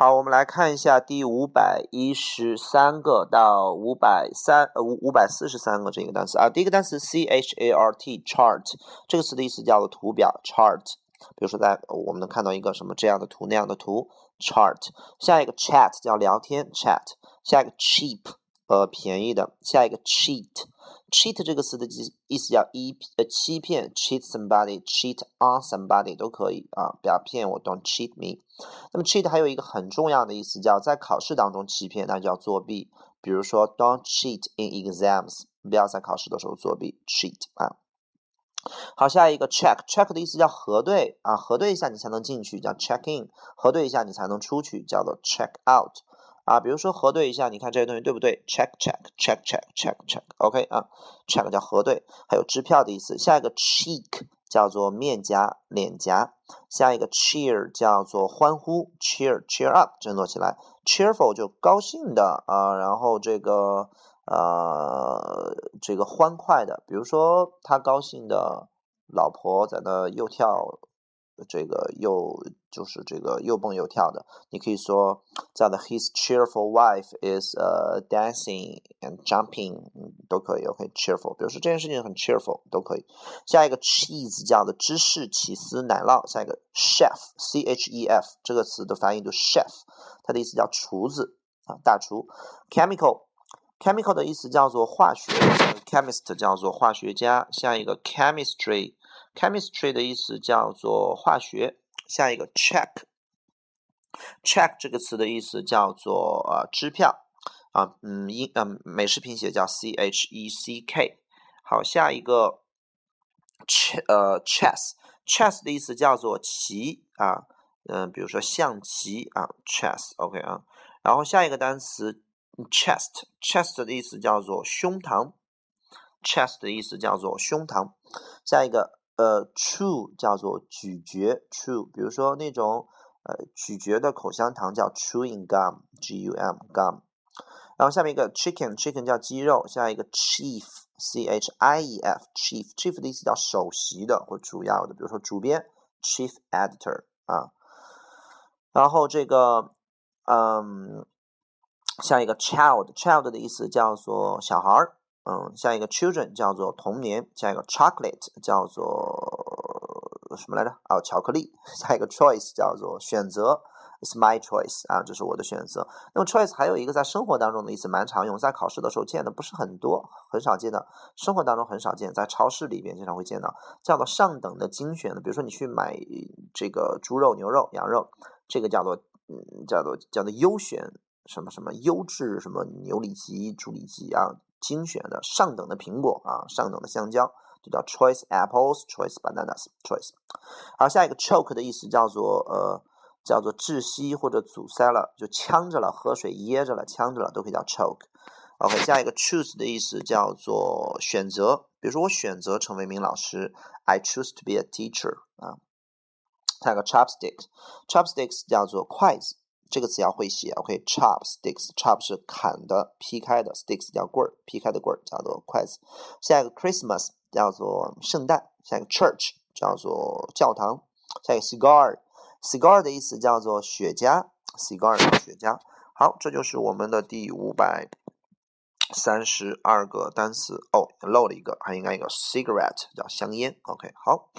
好，我们来看一下第五百一十三个到五百三呃五五百四十三个这个单词啊。第一个单词 c h a r t chart 这个词的意思叫做图表 chart。比如说在我们能看到一个什么这样的图那样的图 chart。下一个 chat 叫聊天 chat。下一个 cheap 呃便宜的。下一个 cheat。Cheat 这个词的意意思叫一呃欺骗，cheat somebody，cheat on somebody 都可以啊，不要骗我，don't cheat me。那么 cheat 还有一个很重要的意思叫在考试当中欺骗，那叫作弊。比如说 don't cheat in exams，不要在考试的时候作弊，cheat 啊。好，下一个 check，check 的意思叫核对啊，核对一下你才能进去，叫 check in，核对一下你才能出去，叫做 check out。啊，比如说核对一下，你看这些东西对不对？check check check check check check，OK 啊，check 叫核对，还有支票的意思。下一个 cheek 叫做面颊、脸颊。下一个 cheer 叫做欢呼，cheer cheer up 振作起来，cheerful 就高兴的啊，然后这个呃这个欢快的，比如说他高兴的老婆在那又跳。这个又就是这个又蹦又跳的，你可以说叫的 His cheerful wife is uh dancing and jumping，嗯都可以。OK，cheerful，比如说这件事情很 cheerful，都可以。下一个 cheese 叫的芝士起司奶酪。下一个 chef，c h e f 这个词的发音读 chef，它的意思叫厨子啊，大厨。chemical，chemical 的意思叫做化学，chemist 叫做化学家。下一个 chemistry。Chemistry 的意思叫做化学。下一个 check，check 这个词的意思叫做呃支票啊，嗯英嗯美式拼写叫 c h e c k。好，下一个 ch 呃 chess，chess 的意思叫做棋啊，嗯比如说象棋啊 chess，OK 啊。然后下一个单词 chest，chest 的意思叫做胸膛，chest 的意思叫做胸膛。下一个。呃，chew 叫做咀嚼，chew，比如说那种呃咀嚼的口香糖叫 chewing gum，g u m gum。然后下面一个 chicken，chicken 叫鸡肉。下一个 chief，c h i e f，chief，chief 的意思叫首席的或主要的，比如说主编 chief editor 啊。然后这个嗯，下一个 child，child 的意思叫做小孩儿。嗯，下一个 children 叫做童年，下一个 chocolate 叫做什么来着？哦，巧克力。下一个 choice 叫做选择，it's my choice 啊，这是我的选择。那么 choice 还有一个在生活当中的意思蛮常用，在考试的时候见的不是很多，很少见的，生活当中很少见，在超市里边经常会见到，叫做上等的精选的。比如说你去买这个猪肉、牛肉、羊肉，这个叫做嗯，叫做叫做优选什么什么优质什么牛里脊、猪里脊啊。精选的上等的苹果啊，上等的香蕉，就叫 choice apples，choice bananas，choice。好，下一个 choke 的意思叫做呃，叫做窒息或者阻塞了，就呛着了，喝水噎着了，呛着了，都可以叫 choke。OK，下一个 choose 的意思叫做选择，比如说我选择成为一名老师，I choose to be a teacher 啊。下一个 chopstick，chopsticks 叫做筷子。这个词要会写，OK，chopsticks，chop 是砍的、劈开的，sticks 叫棍儿，劈开的棍儿叫做筷子。下一个 Christmas 叫做圣诞，下一个 church 叫做教堂，下一个 cigar，cigar 的意思叫做雪茄，cigar 雪茄。好，这就是我们的第五百三十二个单词。哦，漏了一个，还应该一个 cigarette 叫香烟。OK，好。